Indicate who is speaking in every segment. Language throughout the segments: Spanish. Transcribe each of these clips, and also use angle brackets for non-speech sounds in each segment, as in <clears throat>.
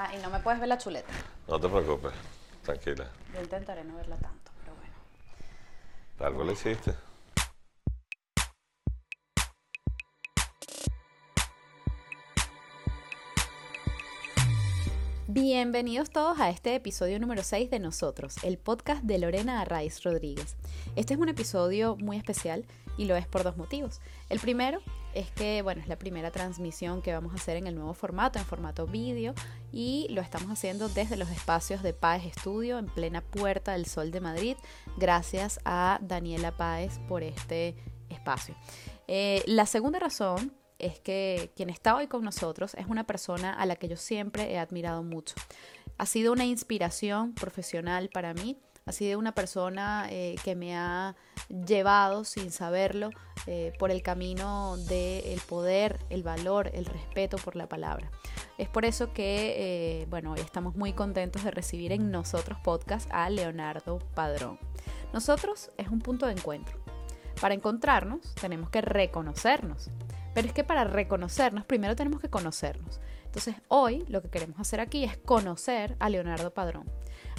Speaker 1: Ah, y no me puedes ver la chuleta.
Speaker 2: No te preocupes, tranquila.
Speaker 1: Yo intentaré no verla tanto, pero bueno.
Speaker 2: Algo le hiciste.
Speaker 1: Bienvenidos todos a este episodio número 6 de Nosotros, el podcast de Lorena Arraiz Rodríguez. Este es un episodio muy especial y lo es por dos motivos. El primero es que, bueno, es la primera transmisión que vamos a hacer en el nuevo formato, en formato vídeo, y lo estamos haciendo desde los espacios de Páez Estudio, en plena Puerta del Sol de Madrid, gracias a Daniela Páez por este espacio. Eh, la segunda razón es que quien está hoy con nosotros es una persona a la que yo siempre he admirado mucho. Ha sido una inspiración profesional para mí, ha sido una persona eh, que me ha llevado sin saberlo eh, por el camino del poder, el valor, el respeto por la palabra. Es por eso que, eh, bueno, hoy estamos muy contentos de recibir en nosotros podcast a Leonardo Padrón. Nosotros es un punto de encuentro. Para encontrarnos tenemos que reconocernos. Pero es que para reconocernos, primero tenemos que conocernos. Entonces, hoy lo que queremos hacer aquí es conocer a Leonardo Padrón,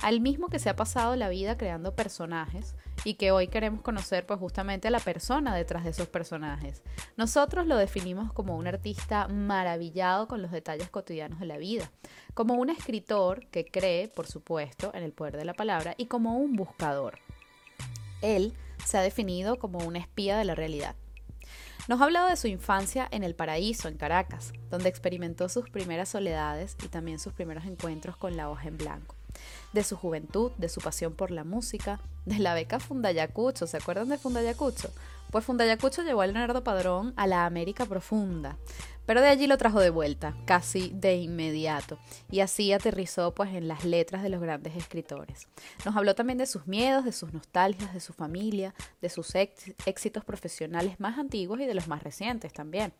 Speaker 1: al mismo que se ha pasado la vida creando personajes y que hoy queremos conocer pues justamente a la persona detrás de esos personajes. Nosotros lo definimos como un artista maravillado con los detalles cotidianos de la vida, como un escritor que cree, por supuesto, en el poder de la palabra y como un buscador. Él se ha definido como un espía de la realidad nos ha hablado de su infancia en el paraíso, en Caracas, donde experimentó sus primeras soledades y también sus primeros encuentros con la hoja en blanco. De su juventud, de su pasión por la música, de la beca Fundayacucho. ¿Se acuerdan de Fundayacucho? Pues Fundayacucho llevó a Leonardo Padrón a la América Profunda, pero de allí lo trajo de vuelta, casi de inmediato, y así aterrizó pues en las letras de los grandes escritores. Nos habló también de sus miedos, de sus nostalgias, de su familia, de sus éxitos profesionales más antiguos y de los más recientes también.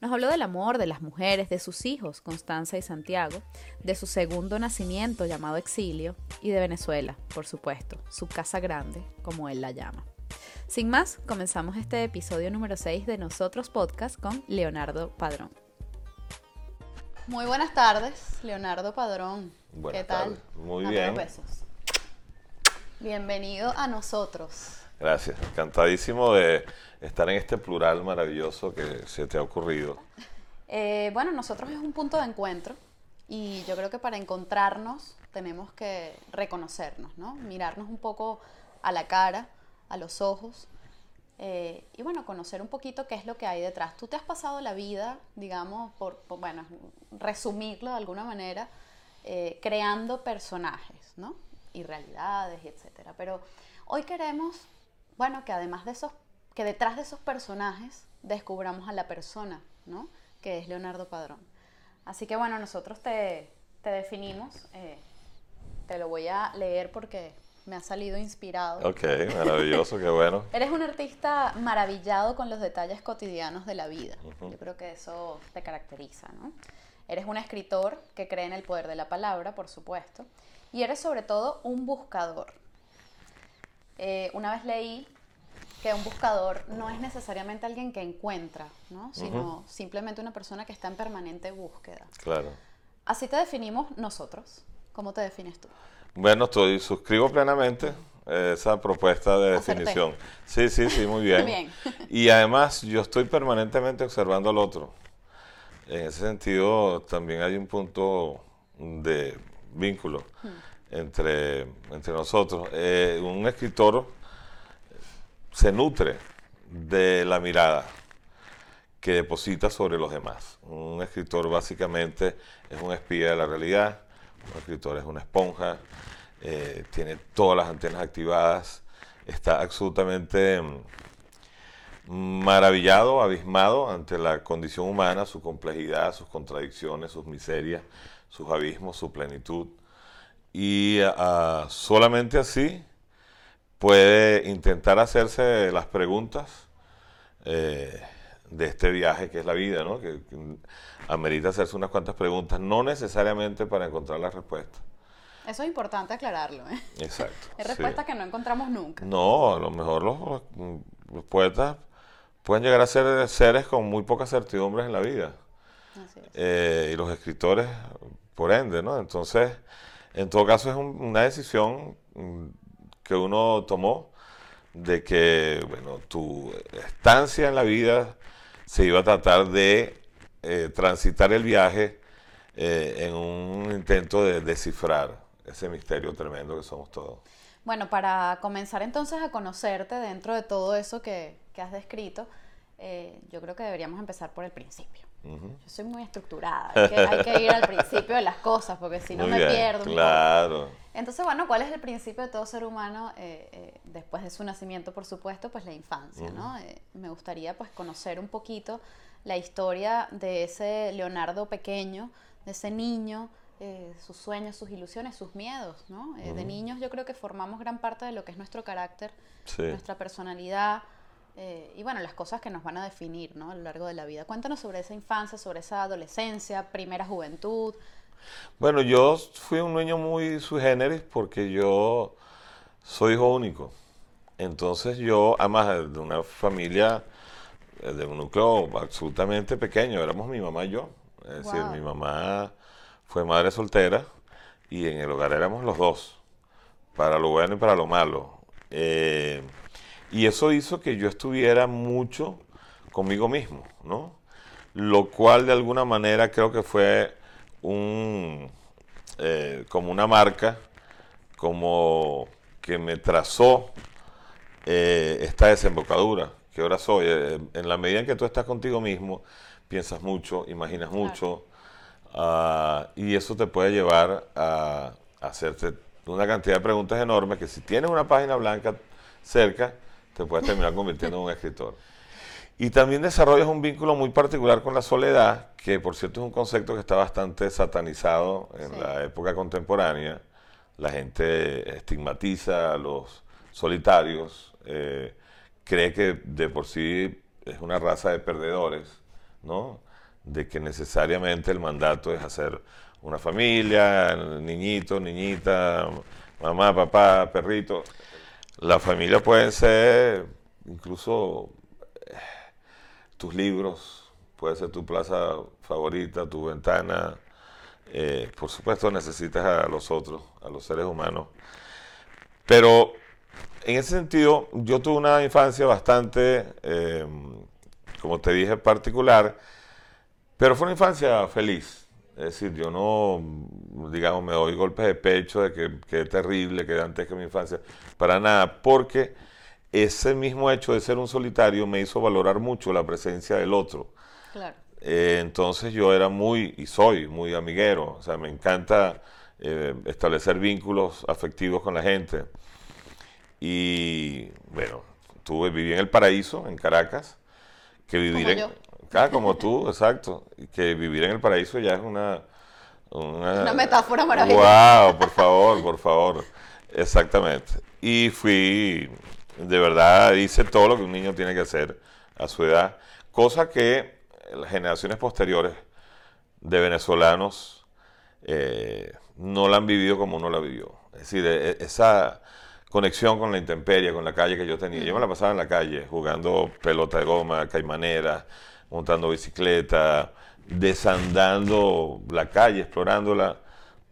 Speaker 1: Nos habló del amor, de las mujeres, de sus hijos, Constanza y Santiago, de su segundo nacimiento llamado exilio y de Venezuela, por supuesto, su casa grande, como él la llama. Sin más, comenzamos este episodio número 6 de Nosotros Podcast con Leonardo Padrón. Muy buenas tardes, Leonardo Padrón.
Speaker 2: Buenas
Speaker 1: ¿Qué tal?
Speaker 2: tardes. Muy bien.
Speaker 1: besos. Bienvenido a nosotros.
Speaker 2: Gracias. Encantadísimo de estar en este plural maravilloso que se te ha ocurrido.
Speaker 1: Eh, bueno, nosotros es un punto de encuentro y yo creo que para encontrarnos tenemos que reconocernos, ¿no? Mirarnos un poco a la cara a los ojos. Eh, y bueno, conocer un poquito qué es lo que hay detrás. Tú te has pasado la vida, digamos, por, bueno, resumirlo de alguna manera, eh, creando personajes, ¿no? Y realidades, etcétera. Pero hoy queremos, bueno, que además de esos, que detrás de esos personajes descubramos a la persona, ¿no? Que es Leonardo Padrón. Así que bueno, nosotros te, te definimos, eh, te lo voy a leer porque me ha salido inspirado.
Speaker 2: Ok, maravilloso, qué bueno. <laughs>
Speaker 1: Eres un artista maravillado con los detalles cotidianos de la vida. Yo creo que eso te caracteriza, ¿no? Eres un escritor que cree en el poder de la palabra, por supuesto, y eres sobre todo un buscador. Eh, una vez leí que un buscador no es necesariamente alguien que encuentra, ¿no? sino simplemente una persona que está en permanente búsqueda.
Speaker 2: Claro.
Speaker 1: Así te definimos nosotros. ¿Cómo te defines tú?
Speaker 2: Bueno, estoy, suscribo plenamente esa propuesta de definición. Sí, sí, sí, muy bien. <laughs>
Speaker 1: bien. <laughs>
Speaker 2: Y además yo estoy permanentemente observando al otro. En ese sentido también hay un punto de vínculo hmm. entre, entre nosotros. Eh, un escritor se nutre de la mirada que deposita sobre los demás. Un escritor básicamente es un espía de la realidad, un escritor es una esponja, eh, tiene todas las antenas activadas, está absolutamente mm, maravillado, abismado ante la condición humana, su complejidad, sus contradicciones, sus miserias, sus abismos, su plenitud. Y ah, solamente así puede intentar hacerse las preguntas eh, de este viaje que es la vida, ¿no? que, que amerita hacerse unas cuantas preguntas, no necesariamente para encontrar la respuesta,
Speaker 1: eso es importante aclararlo. ¿eh?
Speaker 2: Exacto. <laughs>
Speaker 1: Hay respuestas que no encontramos nunca.
Speaker 2: No, a lo mejor los, poetas pueden llegar a ser seres con muy pocas certidumbres en la vida. Así es. Eh, y los escritores por ende, ¿no? Entonces, en todo caso es una decisión mm, que uno tomó de que, bueno, tu estancia en la vida se iba a tratar de eh, transitar el viaje eh, en un intento de descifrar ese misterio tremendo que somos todos.
Speaker 1: Bueno, para comenzar entonces a conocerte dentro de todo eso que, que has descrito, eh, yo creo que deberíamos empezar por el principio. Yo soy muy estructurada, hay que, ir al principio de las cosas, porque si no me pierdo.
Speaker 2: Claro.
Speaker 1: Entonces, bueno, ¿cuál es el principio de todo ser humano eh, eh, después de su nacimiento, por supuesto? Pues la infancia, ¿no? me gustaría pues conocer un poquito la historia de ese Leonardo pequeño, de ese niño, sus sueños, sus ilusiones, sus miedos, ¿no? De niños yo creo que formamos gran parte de lo que es nuestro carácter, nuestra personalidad, eh, y bueno, las cosas que nos van a definir ¿no? a lo largo de la vida. Cuéntanos sobre esa infancia, sobre esa adolescencia, primera juventud.
Speaker 2: Bueno, yo fui un niño muy sui generis porque yo soy hijo único. Entonces yo, además de una familia, eh, de un núcleo absolutamente pequeño, éramos mi mamá y yo. Es decir, mi mamá fue madre soltera y en el hogar éramos los dos, para lo bueno y para lo malo. Eh, y eso hizo que yo estuviera mucho conmigo mismo, ¿no? Lo cual de alguna manera creo que fue un, eh, como una marca, como que me trazó eh, esta desembocadura que ahora soy. Eh, en la medida en que tú estás contigo mismo, piensas mucho, imaginas mucho, ah, y eso te puede llevar a, a hacerte una cantidad de preguntas enormes que si tienes una página blanca cerca, te puedes terminar convirtiendo en un escritor. Y también desarrollas un vínculo muy particular con la soledad, que por cierto es un concepto que está bastante satanizado en la época contemporánea. La gente estigmatiza a los solitarios, eh, cree que de por sí es una raza de perdedores, ¿no? De que necesariamente el mandato es hacer una familia, niñito, niñita, mamá, papá, perrito. La familia pueden ser incluso eh, tus libros, puede ser tu plaza favorita, tu ventana. Eh, por supuesto necesitas a los otros, a los seres humanos. Pero en ese sentido, yo tuve una infancia bastante, eh, como te dije, particular, pero fue una infancia feliz. Es decir, yo no, digamos, me doy golpes de pecho de que, que terrible, que antes que mi infancia, para nada, porque ese mismo hecho de ser un solitario me hizo valorar mucho la presencia del otro. Claro. Eh, entonces yo era muy, y soy muy amiguero, o sea, me encanta eh, establecer vínculos afectivos con la gente. Y bueno, tuve, viví en el paraíso, en Caracas, que vivir en... Ah, como tú, exacto. Que vivir en el paraíso ya es una...
Speaker 1: Una, metáfora maravillosa.
Speaker 2: Wow, por favor, por favor. Exactamente. Y fui, de verdad, hice todo lo que un niño tiene que hacer a su edad, cosa que las generaciones posteriores de venezolanos eh, no la han vivido como uno la vivió. Es decir, e, e, esa conexión con la intemperie, con la calle que yo tenía. Yo me la pasaba en la calle jugando pelota de goma, caimanera, montando bicicleta, desandando la calle, explorándola.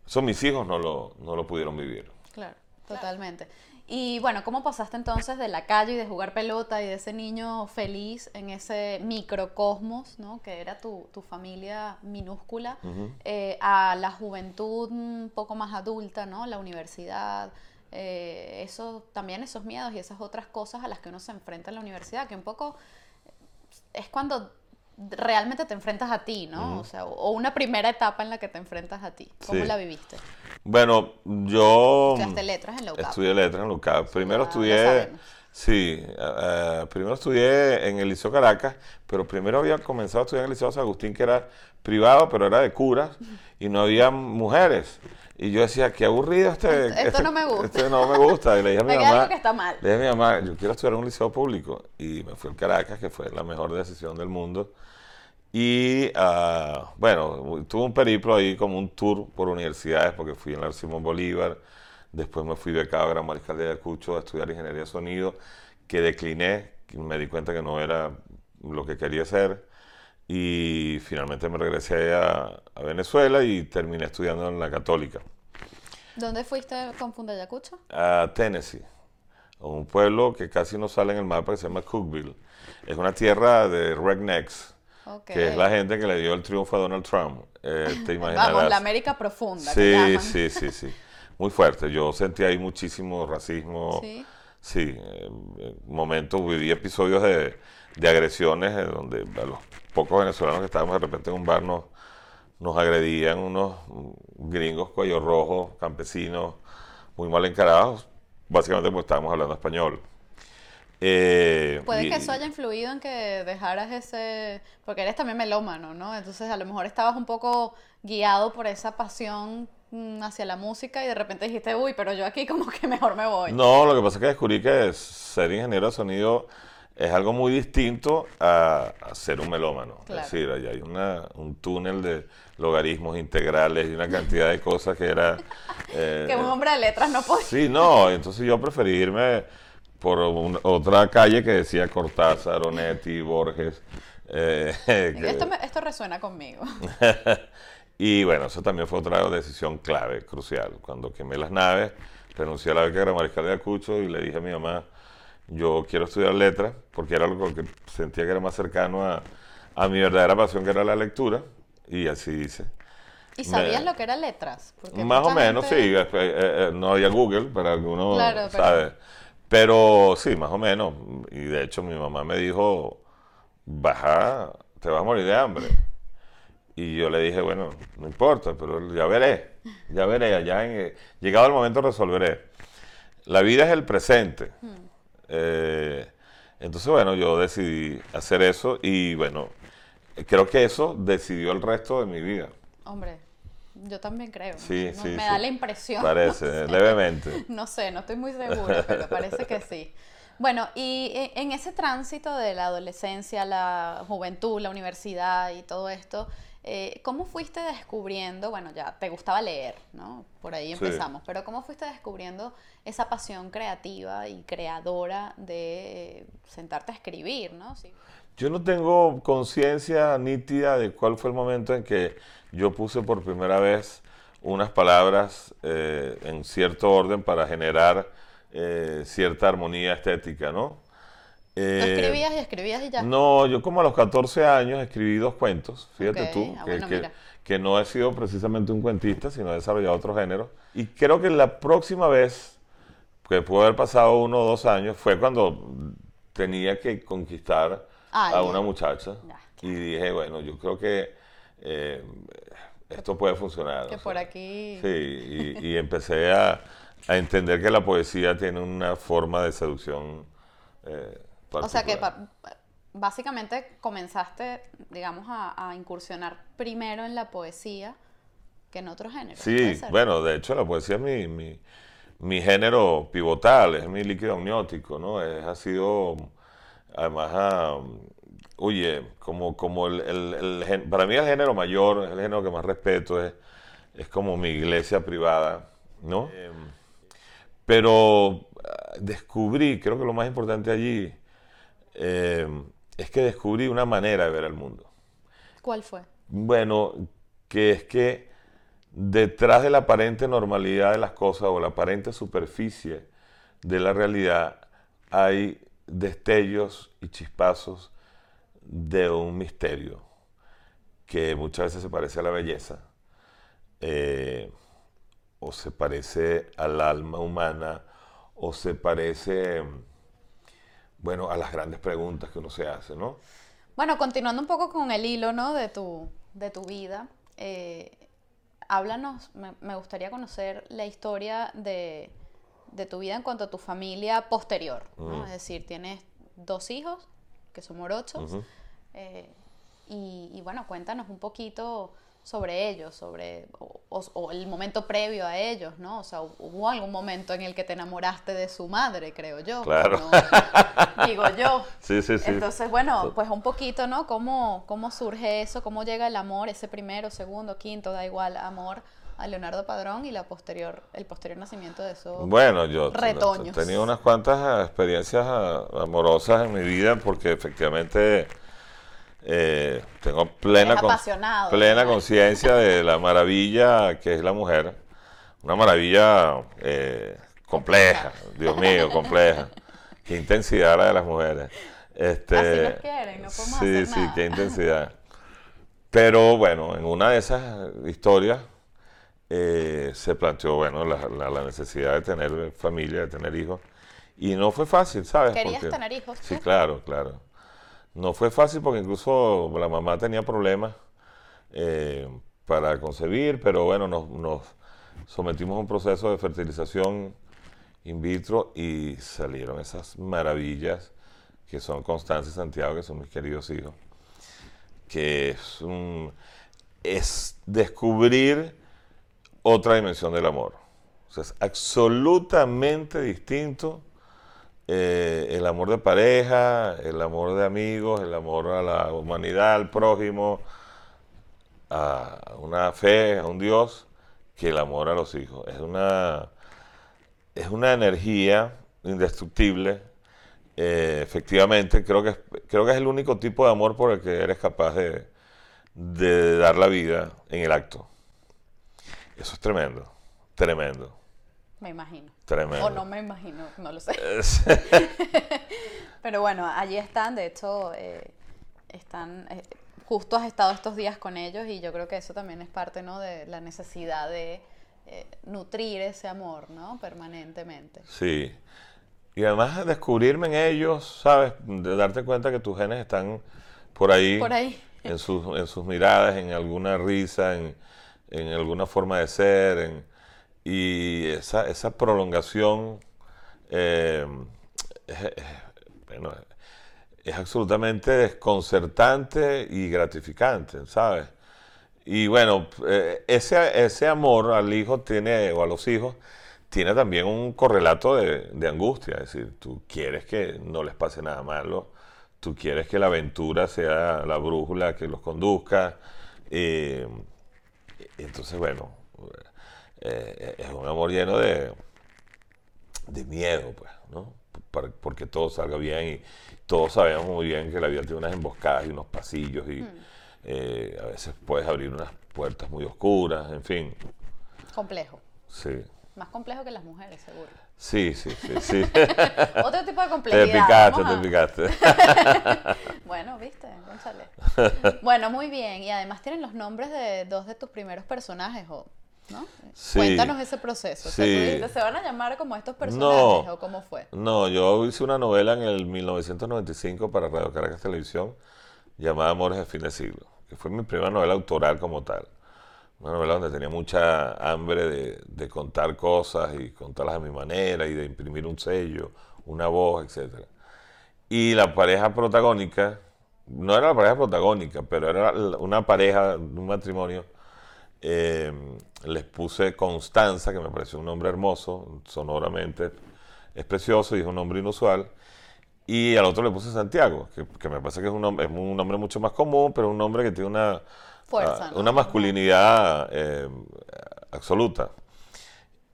Speaker 2: Eso mis hijos no lo, no lo pudieron vivir.
Speaker 1: Claro, totalmente. Y bueno, ¿cómo pasaste entonces de la calle y de jugar pelota y de ese niño feliz en ese microcosmos, ¿no? que era tu, tu familia minúscula, eh, a la juventud un poco más adulta, ¿no? la universidad? Eh, eso, también esos miedos y esas otras cosas a las que uno se enfrenta en la universidad, que un poco es cuando realmente te enfrentas a ti, ¿no? O sea, o una primera etapa en la que te enfrentas a ti. ¿Cómo la viviste?
Speaker 2: Bueno, yo...
Speaker 1: Estudiaste letras en la UCAP.
Speaker 2: Estudié letras en la UCAP. Primero estudié... Sí, uh, primero estudié en el Liceo Caracas, pero primero había comenzado a estudiar en el Liceo San Agustín, que era privado, pero era de curas, y no había mujeres. Y yo decía, qué aburrido este...
Speaker 1: Esto,
Speaker 2: este,
Speaker 1: no me gusta.
Speaker 2: Este no me gusta. Y le dije a <laughs> mi mamá...
Speaker 1: que está mal.
Speaker 2: Le dije a mi mamá, yo quiero estudiar en un liceo público. Y me fui al Caracas, que fue la mejor decisión del mundo. Y uh, bueno, tuve un periplo ahí como un tour por universidades, porque fui en la Simón Bolívar, después me fui becado a Gran Mariscal de Ayacucho a estudiar ingeniería de sonido, que decliné, me di cuenta que no era lo que quería hacer. Y finalmente me regresé a, a Venezuela y terminé estudiando en la Católica,
Speaker 1: ¿Dónde fuiste con Fundayacucho?
Speaker 2: a Tennessee, un pueblo que casi no sale en el mapa que se llama Cookville. Es una tierra de rednecks,
Speaker 1: Ok.
Speaker 2: que es la gente que le dio el triunfo a Donald Trump. Eh, te imaginarás.
Speaker 1: Vamos, la América profunda.
Speaker 2: Sí, sí, sí, sí. Muy fuerte. Yo sentí ahí muchísimo racismo.
Speaker 1: Sí.
Speaker 2: Sí, eh, en momentos viví episodios de, de agresiones eh, donde a los pocos venezolanos que estábamos de repente en un bar nos, nos agredían unos mm, gringos cuello rojo, campesinos, muy mal encarados, básicamente porque estábamos hablando español. Eh,
Speaker 1: Puede
Speaker 2: y-
Speaker 1: que eso haya influido en que dejaras ese, porque eres también melómano, ¿no? Entonces a lo mejor estabas un poco guiado por esa pasión hacia la música y de repente dijiste, uy, pero yo aquí como que mejor me voy.
Speaker 2: No, lo que pasa es que descubrí que ser ingeniero de sonido es algo muy distinto a, a ser un melómano.
Speaker 1: Claro.
Speaker 2: Es decir, allá hay una, un túnel de logaritmos integrales y una cantidad de cosas que era... <laughs> eh,
Speaker 1: Que un hombre de letras no podía.
Speaker 2: Sí, no, entonces yo preferí irme por un- otra calle que decía Cortázar, Onetti, Borges. eh, <laughs> que-
Speaker 1: Esto, me- esto resuena conmigo. <laughs>
Speaker 2: y bueno, eso también fue otra decisión clave, crucial. Cuando quemé las naves, renuncié a la beca gramatical de Acucho y le dije a mi mamá, yo quiero estudiar letras, porque era algo que sentía que era más cercano a, a mi verdadera pasión, que era la lectura, y así hice.
Speaker 1: ¿Y sabías
Speaker 2: Me-
Speaker 1: lo que eran letras? Porque
Speaker 2: Más o menos,
Speaker 1: gente-
Speaker 2: sí. eh, eh, eh, no había Google para que uno
Speaker 1: Claro, pero-
Speaker 2: sabe. Pero sí, más o menos. Y de hecho mi mamá me dijo, baja, te vas a morir de hambre. Y yo le dije, bueno, no importa, pero ya veré, ya veré, allá en, eh, llegado el momento resolveré. La vida es el presente. Eh, entonces, bueno, yo decidí hacer eso y bueno, creo que eso decidió el resto de mi vida.
Speaker 1: Hombre, yo también creo.
Speaker 2: Sí,
Speaker 1: No,
Speaker 2: sí,
Speaker 1: Me
Speaker 2: sí.
Speaker 1: da la impresión.
Speaker 2: Parece,
Speaker 1: no sé.
Speaker 2: levemente. <laughs>
Speaker 1: No sé, no estoy muy segura, pero parece que sí. Bueno, y e- en ese tránsito de la adolescencia, la juventud, la universidad y todo esto, eh, ¿cómo fuiste descubriendo, bueno, ya te gustaba leer, ¿no? Por ahí
Speaker 2: Sí.
Speaker 1: empezamos, pero ¿cómo fuiste descubriendo esa pasión creativa y creadora de sentarte a escribir, ¿no? Sí.
Speaker 2: Yo no tengo conciencia nítida de cuál fue el momento en que yo puse por primera vez unas palabras eh, en cierto orden para generar eh, cierta armonía estética, ¿no?
Speaker 1: ¿Tú
Speaker 2: Eh,
Speaker 1: escribías y escribías y ya?
Speaker 2: No, yo como a los 14 años escribí dos cuentos, fíjate tú,
Speaker 1: ah,
Speaker 2: que,
Speaker 1: bueno,
Speaker 2: que- que no he sido precisamente un cuentista, sino he desarrollado otro género. Y creo que la próxima vez, que pudo haber pasado uno o dos años, fue cuando tenía que conquistar
Speaker 1: Ah,
Speaker 2: a
Speaker 1: ya.
Speaker 2: una muchacha.
Speaker 1: Ya,
Speaker 2: Y dije, bueno, yo creo que eh, esto puede funcionar.
Speaker 1: Que por
Speaker 2: sea,
Speaker 1: aquí...
Speaker 2: Sí, y, y empecé a, a entender que la poesía tiene una forma de seducción. eh,
Speaker 1: O sea que básicamente comenzaste, digamos, a, a incursionar primero en la poesía que en otros géneros. ¿puede
Speaker 2: Sí, bueno, de hecho la poesía es mi, mi, mi género pivotal, es mi líquido amniótico, ¿no? Es, ha sido, además, ah, oye, como, como el, el- el para mí el género mayor, es el género que más respeto, es, es como mi iglesia privada, ¿no? Eh, pero ah, descubrí, creo que lo más importante allí, eh, es que descubrí una manera de ver el mundo.
Speaker 1: ¿Cuál fue?
Speaker 2: Bueno, que es que detrás de la aparente normalidad de las cosas o la aparente superficie de la realidad hay destellos y chispazos de un misterio que muchas veces se parece a la belleza eh, o se parece al alma humana o se parece, bueno, a las grandes preguntas que uno se hace, ¿no?
Speaker 1: Bueno, continuando un poco con el hilo, ¿no? De tu, de tu vida, eh, háblanos, me, me gustaría conocer la historia de, de tu vida en cuanto a tu familia posterior, ¿no? Es decir, tienes dos hijos, que son morochos, eh, y, y bueno, cuéntanos un poquito sobre ellos, sobre, o, o- o el momento previo a ellos, ¿no? O sea, hubo algún momento en el que te enamoraste de su madre, creo yo.
Speaker 2: Claro.
Speaker 1: ¿no? <laughs> Digo yo. <laughs>
Speaker 2: Sí, sí, sí.
Speaker 1: Entonces, bueno, pues un poquito, ¿no? ¿Cómo, ¿Cómo surge eso? ¿Cómo llega el amor, ese primero, segundo, quinto, da igual, amor a Leonardo Padrón y la posterior, el posterior nacimiento de esos
Speaker 2: Bueno, yo
Speaker 1: retoños?
Speaker 2: he tenido unas cuantas ah, experiencias ah, amorosas en mi vida porque efectivamente eh, tengo plena, con- plena conciencia de la maravilla que es la mujer. Una maravilla eh, compleja, Dios mío, compleja. Qué intensidad la de las mujeres. Este,
Speaker 1: Así nos quieren, no podemos
Speaker 2: sí,
Speaker 1: hacer
Speaker 2: sí,
Speaker 1: nada.
Speaker 2: qué intensidad. Pero bueno, en una de esas historias eh, se planteó, bueno, la, la- la necesidad de tener familia, de tener hijos. Y no fue fácil, ¿sabes?
Speaker 1: ¿Querías
Speaker 2: Porque-
Speaker 1: tener hijos
Speaker 2: Sí,
Speaker 1: tú?
Speaker 2: claro, claro. No fue fácil porque incluso la mamá tenía problemas eh, para concebir, pero bueno, nos, sometimos a un proceso de fertilización in vitro y salieron esas maravillas que son Constanza y Santiago, que son mis queridos hijos, que es, es descubrir otra dimensión del amor. O sea, es absolutamente distinto eh, el amor de pareja, el amor de amigos, el amor a la humanidad, al prójimo, a una fe, a un Dios, que el amor a los hijos. Es una, es una energía indestructible. Eh, efectivamente, creo que, creo que es el único tipo de amor por el que eres capaz de, de dar la vida en el acto. Eso es tremendo, tremendo,
Speaker 1: Me imagino.
Speaker 2: tremendo.
Speaker 1: O no me imagino, no lo sé. <laughs> Pero bueno, allí están, de hecho, eh, están, eh, justo has estado estos días con ellos y yo creo que eso también es parte, ¿no? De la necesidad de eh, nutrir ese amor, ¿no? Permanentemente.
Speaker 2: Sí. Y además descubrirme en ellos, ¿sabes? De darte cuenta que tus genes están por ahí,
Speaker 1: Por ahí.
Speaker 2: En, sus, en sus miradas, en alguna risa, en, en alguna forma de ser. en- y esa, esa prolongación eh, es, es- bueno, es absolutamente desconcertante y gratificante, ¿sabes? Y bueno, eh, ese, ese amor al hijo tiene, o a los hijos, tiene también un correlato de, de angustia. Es decir, tú quieres que no les pase nada malo, tú quieres que la aventura sea la brújula que los conduzca. eh, entonces, bueno, eh, es un amor lleno de, de miedo, pues, ¿no? Para- porque todo salga bien y todos sabemos muy bien que la vida tiene unas emboscadas y unos pasillos y eh, a veces puedes abrir unas puertas muy oscuras, en fin,
Speaker 1: Complejo.
Speaker 2: sí.
Speaker 1: Más complejo que las mujeres, seguro.
Speaker 2: Sí, sí, sí, sí. <laughs>
Speaker 1: Otro tipo de
Speaker 2: te
Speaker 1: complejidad.
Speaker 2: picaste,
Speaker 1: vamos
Speaker 2: te picaste. <laughs>
Speaker 1: Bueno, viste, González. <laughs> Bueno, muy bien. Y además tienen los nombres de dos de tus primeros personajes, ¿o? ¿No?
Speaker 2: Sí.
Speaker 1: Cuéntanos ese proceso.
Speaker 2: Sí.
Speaker 1: dijiste, ¿Se van a llamar como estos personajes
Speaker 2: No.
Speaker 1: o cómo fue?
Speaker 2: No, yo hice una novela en el 1995 para Radio Caracas Televisión llamada Amores de fin de siglo, que fue mi primera novela autoral como tal. Una novela donde tenía mucha hambre de, de contar cosas y contarlas a mi manera y de imprimir un sello, una voz, etc. Y la pareja protagónica, no era la pareja protagónica, pero era una pareja, un matrimonio, eh, les puse Constanza, que me pareció un nombre hermoso, sonoramente es precioso y es un nombre inusual. Y al otro le puse Santiago, que, que me parece que es un, nombre, es un nombre mucho más común, pero un nombre que tiene una,
Speaker 1: Fuerza,
Speaker 2: ah,
Speaker 1: ¿no?
Speaker 2: una masculinidad eh, absoluta.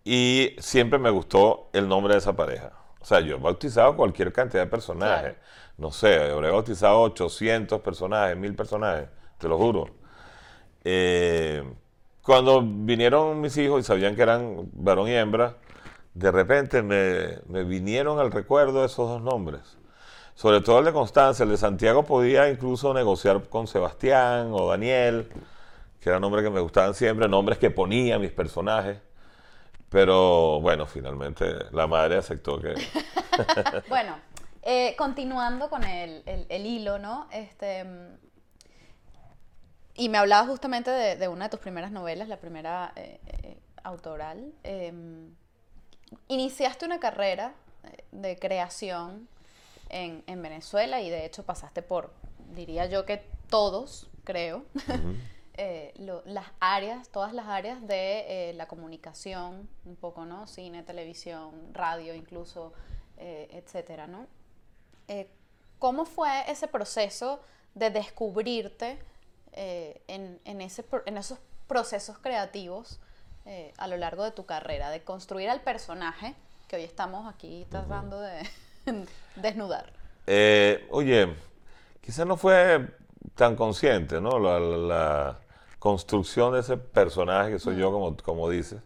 Speaker 2: Y siempre me gustó el nombre de esa pareja. O sea, yo he bautizado cualquier cantidad de personajes.
Speaker 1: Claro.
Speaker 2: No sé, habré bautizado 800 personajes, 1000 personajes, te lo juro. Eh, cuando vinieron mis hijos y sabían que eran varón y hembra, de repente me, me vinieron al recuerdo esos dos nombres. Sobre todo el de Constanza, el de Santiago podía incluso negociar con Sebastián o Daniel, que eran nombres que me gustaban siempre, nombres que ponía mis personajes. Pero bueno, finalmente la madre aceptó que... <laughs>
Speaker 1: Bueno, eh, continuando con el, el- el hilo, ¿no? Este, y me hablabas justamente de, de una de tus primeras novelas, la primera eh, eh, autoral. Em, iniciaste una carrera eh, de creación en, en Venezuela y de hecho pasaste por, diría yo que todos, creo, <laughs> eh, lo- las áreas, todas las áreas de la comunicación, un poco, ¿no? Cine, televisión, radio incluso, etcétera, ¿no? ¿Cómo fue ese proceso de descubrirte eh, en, en ese, en esos procesos creativos eh, a lo largo de tu carrera? De construir al personaje que hoy estamos aquí tratando de <laughs> desnudar.
Speaker 2: Eh, oye, quizás no fue tan consciente, ¿no? La, construcción de ese personaje que soy yo, como, como dices.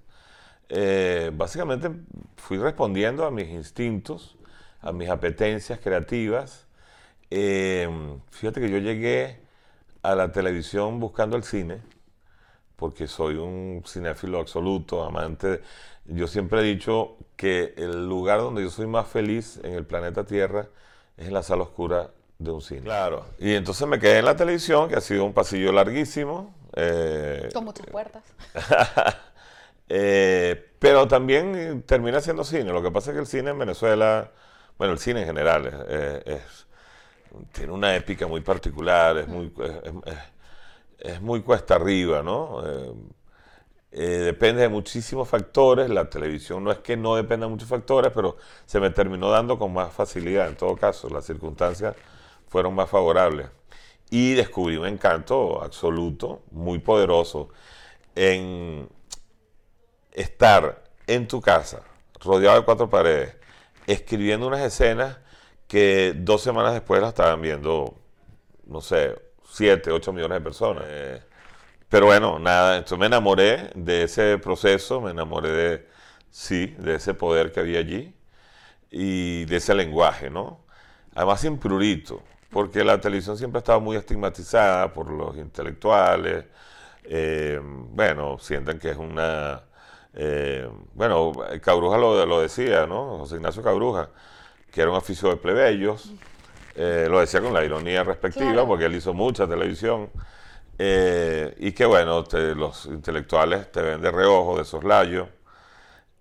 Speaker 2: Eh, básicamente fui respondiendo a mis instintos, a mis apetencias creativas. Eh, fíjate que yo llegué a la televisión buscando el cine, porque soy un cinéfilo absoluto, amante. Yo siempre he dicho que el lugar donde yo soy más feliz en el planeta Tierra es en la sala oscura de un cine. Claro. Y entonces me quedé en la televisión, que ha sido un pasillo larguísimo.
Speaker 1: Eh, Con muchas puertas. <laughs>
Speaker 2: Eh, pero también termina siendo cine. Lo que pasa es que el cine en Venezuela, bueno, el cine en general es, tiene una épica muy particular, es muy, es, muy cuesta arriba, ¿no? Eh, depende de muchísimos factores. La televisión no es que no dependa de muchos factores, pero se me terminó dando con más facilidad. En todo caso, las circunstancias fueron más favorables. Y descubrí un encanto absoluto, muy poderoso, en estar en tu casa, rodeado de cuatro paredes, escribiendo unas escenas que dos semanas después las estaban viendo, no sé, siete, ocho millones de personas. Eh, pero bueno, nada, entonces me enamoré de ese proceso, me enamoré de, sí, de ese poder que había allí y de ese lenguaje, ¿no? Además, sin prurito porque la televisión siempre ha estado muy estigmatizada por los intelectuales. Eh, bueno, sienten que es una... Eh, bueno, Cabruja lo, lo, decía, ¿no? José Ignacio Cabruja, que era un oficio de plebeyos. Eh, lo decía con la ironía respectiva, porque él hizo mucha televisión. y que bueno, los intelectuales te ven de reojo, de soslayo.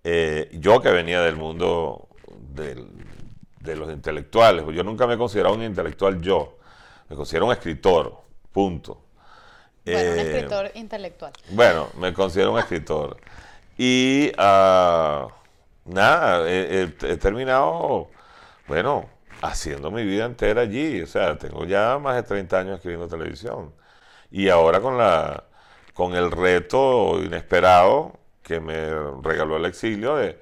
Speaker 2: yo que venía del mundo del, de los intelectuales. Yo nunca me he considerado un intelectual yo. Me considero un escritor, punto.
Speaker 1: Bueno, un eh, escritor intelectual.
Speaker 2: Bueno, me considero un escritor. Y uh, nada, he, terminado, bueno, haciendo mi vida entera allí. O sea, tengo ya más de 30 años escribiendo televisión. Y ahora con, la, con el reto inesperado que me regaló el exilio de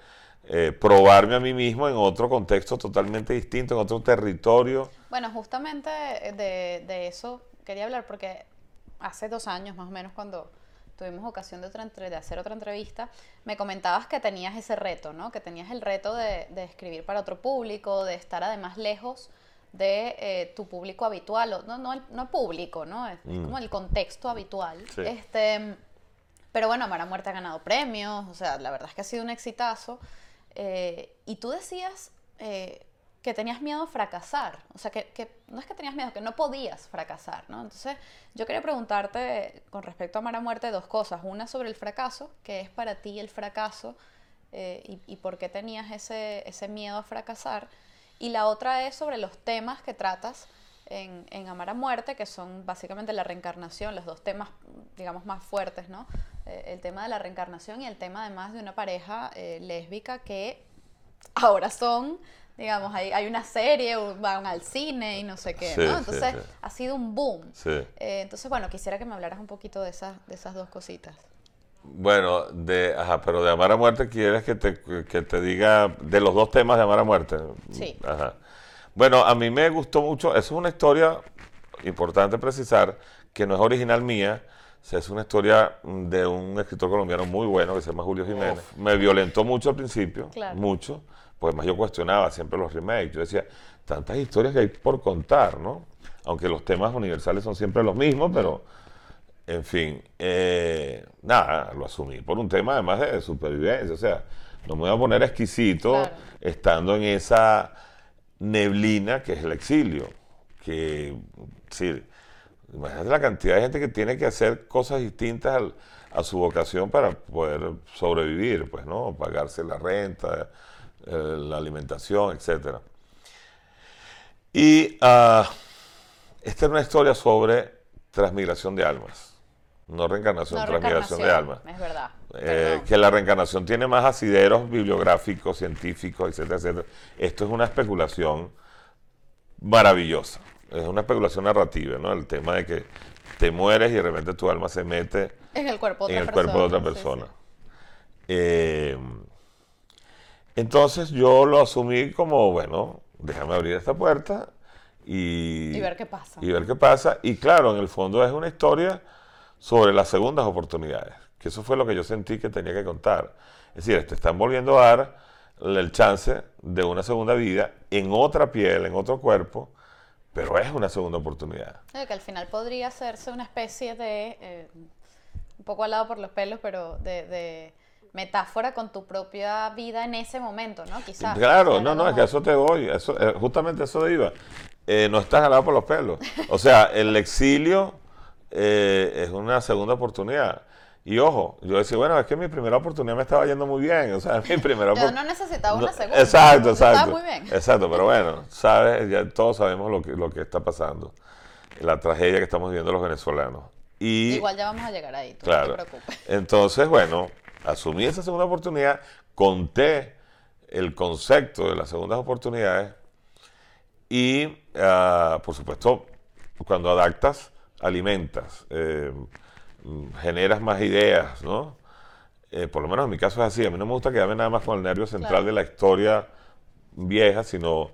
Speaker 2: eh, probarme a mí mismo en otro contexto totalmente distinto, en otro territorio.
Speaker 1: Bueno, justamente de, de eso quería hablar porque hace dos años más o menos cuando tuvimos ocasión de, otra, de hacer otra entrevista, me comentabas que tenías ese reto, ¿no? Que tenías el reto de, de escribir para otro público, de estar además lejos de eh, tu público habitual, no, no, el, no público, ¿no? Es, mm. como el contexto habitual. Este, pero bueno, Amara Muerte ha ganado premios, o sea, la verdad es que ha sido un exitazo. Eh, y tú decías eh, que tenías miedo a fracasar, o sea, que, no es que tenías miedo, que no podías fracasar, ¿no? Entonces, yo quería preguntarte con respecto a Mara Muerte dos cosas. Una sobre el fracaso, que es para ti el fracaso eh, y, por qué tenías ese, ese miedo a fracasar. Y la otra es sobre los temas que tratas en, en Amar a Muerte, que son básicamente la reencarnación, los dos temas, digamos, más fuertes, ¿no? Eh, el tema de la reencarnación y el tema además de una pareja eh, lésbica que ahora son, digamos, hay, hay, una serie, van al cine y no sé qué, ¿no? Entonces ha sido un boom. Eh, entonces, bueno, quisiera que me hablaras un poquito de esas, de esas dos cositas.
Speaker 2: Bueno, de, ajá, pero de Amar a Muerte, ¿quieres que te, que te diga de los dos temas de Amar a Muerte?
Speaker 1: Sí.
Speaker 2: Ajá. Bueno, a mí me gustó mucho, es una historia importante precisar que no es original mía, es una historia de un escritor colombiano muy bueno que se llama Julio Jiménez. Me violentó mucho al principio, mucho, pues más yo cuestionaba siempre los remakes. Yo decía, tantas historias que hay por contar, ¿no? Aunque los temas universales son siempre los mismos, pero, en fin, eh, nada, lo asumí por un tema además de supervivencia. O sea, no me voy a poner exquisito estando en esa neblina que es el exilio. Que, sí, imagínate la cantidad de gente que tiene que hacer cosas distintas a su vocación para poder sobrevivir, pues, ¿no? Pagarse la renta, eh, la alimentación, etc. Y uh, esta es una historia sobre transmigración de almas. No reencarnación, transmigración de almas.
Speaker 1: Es verdad.
Speaker 2: Eh, que la reencarnación tiene más asideros bibliográficos, científicos, etcétera, etcétera. Esto es una especulación maravillosa. Es una especulación narrativa, ¿no? El tema de que te mueres y de repente tu alma se mete
Speaker 1: en el cuerpo
Speaker 2: de otra, persona, cuerpo de otra persona. Eh, entonces yo lo asumí como, bueno, déjame abrir esta puerta y,
Speaker 1: Y ver qué pasa.
Speaker 2: y ver qué pasa. Y claro, en el fondo es una historia sobre las segundas oportunidades, que eso fue lo que yo sentí que tenía que contar. Es decir, te están volviendo a dar el chance de una segunda vida en otra piel, en otro cuerpo, pero es una segunda oportunidad.
Speaker 1: Que al final podría hacerse una especie de, eh, un poco al lado por los pelos, pero de, de metáfora con tu propia vida en ese momento, ¿no? Quizás.
Speaker 2: Claro, no, no, es que eso te voy, eso, eh, justamente eso iba. Eh, no estás jalado por los pelos. O sea, el exilio eh, es una segunda oportunidad. Y ojo, yo decía, bueno, es que mi primera oportunidad me estaba yendo muy bien. O sea, <laughs> mi primera
Speaker 1: Yo no necesitaba una
Speaker 2: No,
Speaker 1: segunda.
Speaker 2: Exacto,
Speaker 1: Estaba
Speaker 2: exacto.
Speaker 1: muy bien.
Speaker 2: Exacto, pero bueno, sabes, ya todos sabemos lo que, lo que está pasando. La tragedia que estamos viviendo los venezolanos. Y,
Speaker 1: Igual ya vamos a llegar ahí, tú
Speaker 2: Claro.
Speaker 1: no te preocupes.
Speaker 2: Entonces, bueno, asumí esa segunda oportunidad, conté el concepto de las segundas oportunidades y, ah, por supuesto, cuando adaptas, alimentas, eh, generas más ideas, ¿no? Eh, por lo menos en mi caso es así. A mí no me gusta quedarme nada más con el nervio central
Speaker 1: Claro.
Speaker 2: de la historia vieja, sino,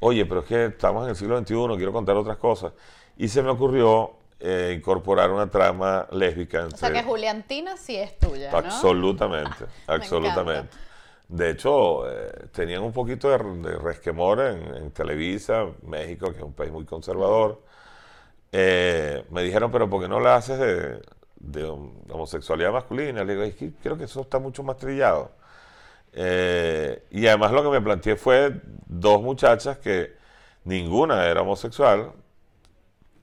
Speaker 2: oye, pero es que estamos en el siglo XXI, quiero contar otras cosas. Y se me ocurrió eh, incorporar una trama lésbica.
Speaker 1: O sea
Speaker 2: entre-
Speaker 1: que Juliantina sí es tuya, ¿no?
Speaker 2: Absolutamente, <laughs> absolutamente. De hecho, eh, tenían un poquito de, de resquemor en, en Televisa, México, que es un país muy conservador. Eh, me dijeron, pero ¿por qué no la haces de, de hom- homosexualidad masculina? Le digo, es que creo que eso está mucho más trillado. Eh, y además lo que me planteé fue dos muchachas que ninguna era homosexual,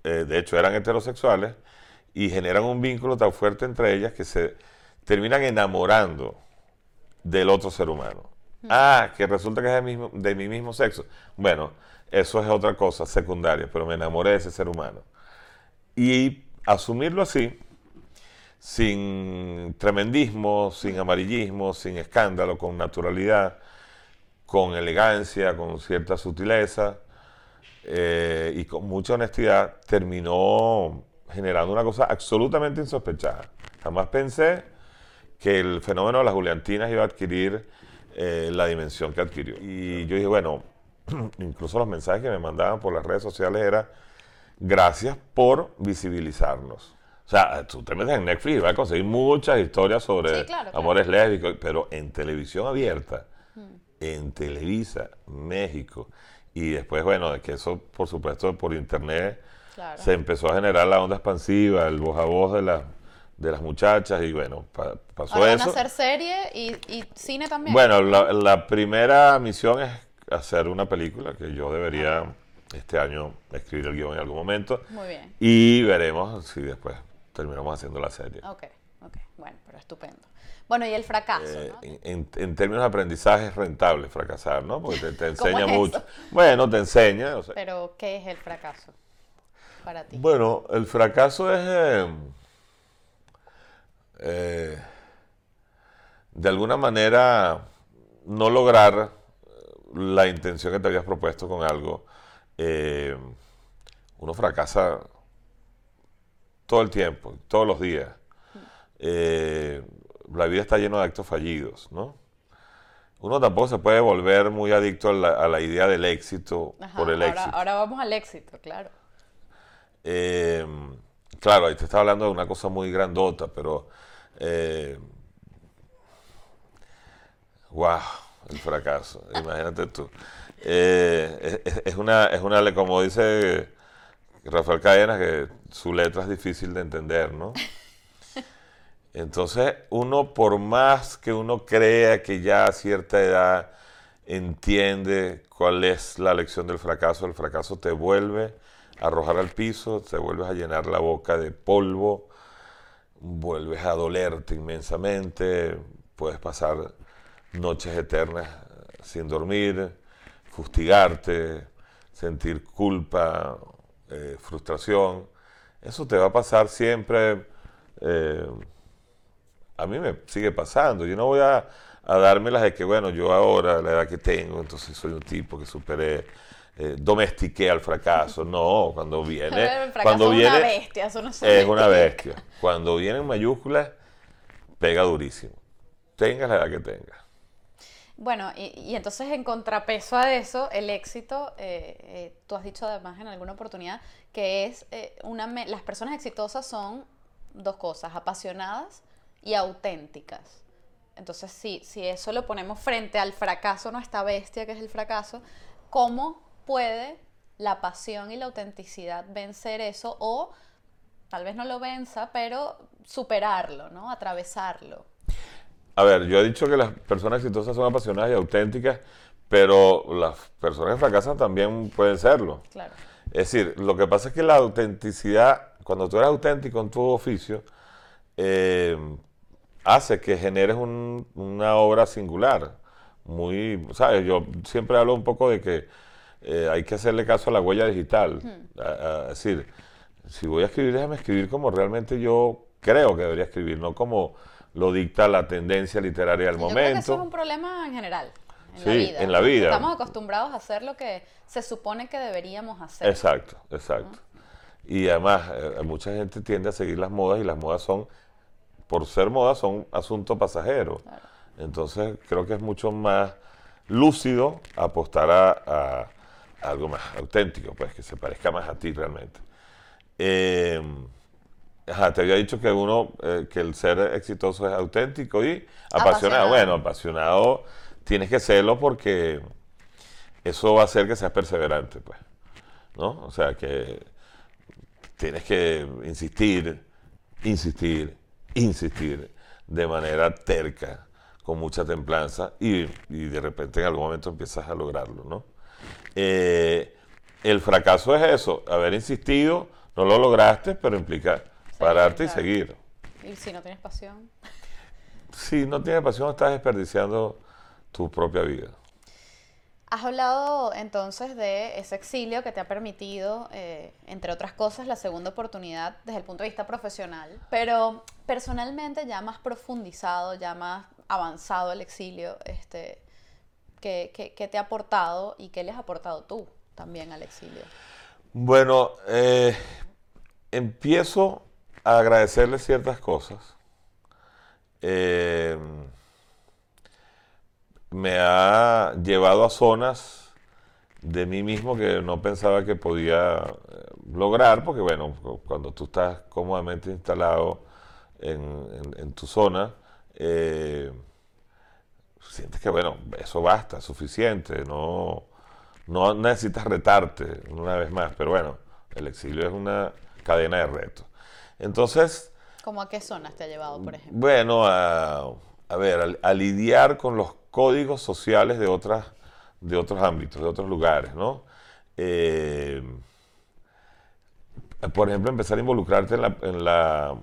Speaker 2: eh, de hecho eran heterosexuales, y generan un vínculo tan fuerte entre ellas que se terminan enamorando del otro ser humano. Ah, que resulta que es de, mismo- de mi mismo sexo. Bueno, eso es otra cosa secundaria, pero me enamoré de ese ser humano. Y asumirlo así, sin tremendismo, sin amarillismo, sin escándalo, con naturalidad, con elegancia, con cierta sutileza eh, y con mucha honestidad, terminó generando una cosa absolutamente insospechada. Jamás pensé que el fenómeno de las Juliantinas iba a adquirir eh, la dimensión que adquirió. Y yo dije, bueno, <clears throat> incluso los mensajes que me mandaban por las redes sociales era gracias por visibilizarnos. O sea, tú te metes en Netflix y vas a conseguir muchas historias sobre
Speaker 1: Sí, claro, claro.
Speaker 2: amores lésbicos, pero en televisión abierta, en Televisa, México, y después, bueno, de que eso, por supuesto, por internet
Speaker 1: Claro.
Speaker 2: se empezó a generar la onda expansiva, el voz a voz de, la- de las muchachas, y bueno, pa- pasó
Speaker 1: Ahora van a
Speaker 2: eso.
Speaker 1: hacer serie y, y cine también.
Speaker 2: Bueno, la, la primera misión es hacer una película que yo debería este año escribir el guion en algún momento
Speaker 1: Muy bien.
Speaker 2: y veremos si después terminamos haciendo la serie.
Speaker 1: Ok, ok. Bueno, pero estupendo. Bueno, y el fracaso,
Speaker 2: Eh,
Speaker 1: ¿no?
Speaker 2: en, términos de aprendizaje es rentable fracasar, ¿no? Porque te, te <laughs>
Speaker 1: ¿Cómo
Speaker 2: enseña
Speaker 1: es
Speaker 2: mucho.
Speaker 1: eso?
Speaker 2: Bueno, te enseña. o sea,
Speaker 1: Pero, ¿qué es el fracaso para ti?
Speaker 2: Bueno, el fracaso es eh, eh, de alguna manera no lograr la intención que te habías propuesto con algo. Uno fracasa todo el tiempo, todos los días. Eh, la vida está llena de actos fallidos, ¿no? Uno tampoco se puede volver muy adicto a la, a la idea del éxito
Speaker 1: Ajá,
Speaker 2: por el
Speaker 1: ahora,
Speaker 2: éxito.
Speaker 1: ahora vamos al éxito, claro.
Speaker 2: Eh, claro, ahí te está hablando de una cosa muy grandota, pero. Eh, wow, el fracaso, <laughs> imagínate tú. Eh, es, es una, es una, como dice Rafael Cadenas, que su letra es difícil de entender, ¿no? <laughs> Entonces, uno, por más que uno crea que ya a cierta edad entiende cuál es la lección del fracaso, el fracaso te vuelve a arrojar al piso, te vuelves a llenar la boca de polvo, vuelves a dolerte inmensamente, puedes pasar noches eternas sin dormir, fustigarte, sentir culpa, eh, frustración. Eso te va a pasar siempre. eh, a mí me sigue pasando. Yo no voy a, a dármelas de que, bueno, yo ahora, la edad que tengo, entonces soy un tipo que superé, eh, domestiqué al fracaso. No, cuando viene. <laughs> cuando
Speaker 1: es
Speaker 2: viene
Speaker 1: una bestia, eso no
Speaker 2: es una bestia. Cuando viene en mayúsculas, pega durísimo. Tengas la edad que tengas.
Speaker 1: Bueno, y, entonces en contrapeso a eso, el éxito, eh, eh, tú has dicho además en alguna oportunidad, que es eh, una... Las personas exitosas son dos cosas, apasionadas y auténticas. Entonces, si, si eso lo ponemos frente al fracaso, no esta bestia que es el fracaso, ¿cómo puede la pasión y la autenticidad vencer eso o tal vez no lo venza, pero superarlo, ¿no? Atravesarlo.
Speaker 2: A ver, yo he dicho que las personas exitosas son apasionadas y auténticas, pero las personas que fracasan también pueden serlo.
Speaker 1: Claro.
Speaker 2: Es decir, lo que pasa es que la autenticidad, cuando tú eres auténtico en tu oficio, eh, hace que generes una obra singular. Muy, ¿sabes? Yo siempre hablo un poco de que eh, hay que hacerle caso a la huella digital. es decir, si voy a escribir, déjame escribir como realmente yo creo que debería escribir, no como lo dicta la tendencia literaria del momento. Creo que
Speaker 1: eso es un problema en general.
Speaker 2: En la vida. en la vida.
Speaker 1: Estamos acostumbrados a hacer lo que se supone que deberíamos hacer.
Speaker 2: Exacto, exacto. Y además, eh, mucha gente tiende a seguir las modas y las modas son, por ser modas, son asunto pasajero. Entonces, creo que es mucho más lúcido apostar a, algo más auténtico, pues que se parezca más a ti realmente. Eh, te había dicho que uno, eh, que el ser exitoso es auténtico y apasionado. Bueno, apasionado tienes que serlo porque eso va a hacer que seas perseverante, pues. ¿No? O sea que tienes que insistir, insistir, insistir de manera terca, con mucha templanza y, de repente en algún momento empiezas a lograrlo, ¿no? Eh, el fracaso es eso, haber insistido, no lo lograste, pero implica pararte y seguir.
Speaker 1: ¿Y si no tienes pasión?
Speaker 2: Si no tienes pasión, estás desperdiciando tu propia vida.
Speaker 1: Has hablado entonces de ese exilio que te ha permitido, eh, entre otras cosas, la segunda oportunidad desde el punto de vista profesional, pero personalmente ya más profundizado, ya más avanzado el exilio, este, ¿qué, te ha aportado y qué les ha aportado tú también al exilio?
Speaker 2: Bueno, eh, empiezo agradecerle ciertas cosas. Eh, me ha llevado a zonas de mí mismo que no pensaba que podía eh, lograr, porque bueno, cuando tú estás cómodamente instalado en, tu zona, eh, sientes que bueno, eso basta, suficiente, no, no necesitas retarte una vez más, pero bueno, el exilio es una cadena de retos. Entonces...
Speaker 1: ¿Cómo a qué zonas te ha llevado, por ejemplo?
Speaker 2: Bueno, a, ver, a, lidiar con los códigos sociales de, otras, de otros ámbitos, de otros lugares, ¿no? Eh, por ejemplo, empezar a involucrarte en la, en la,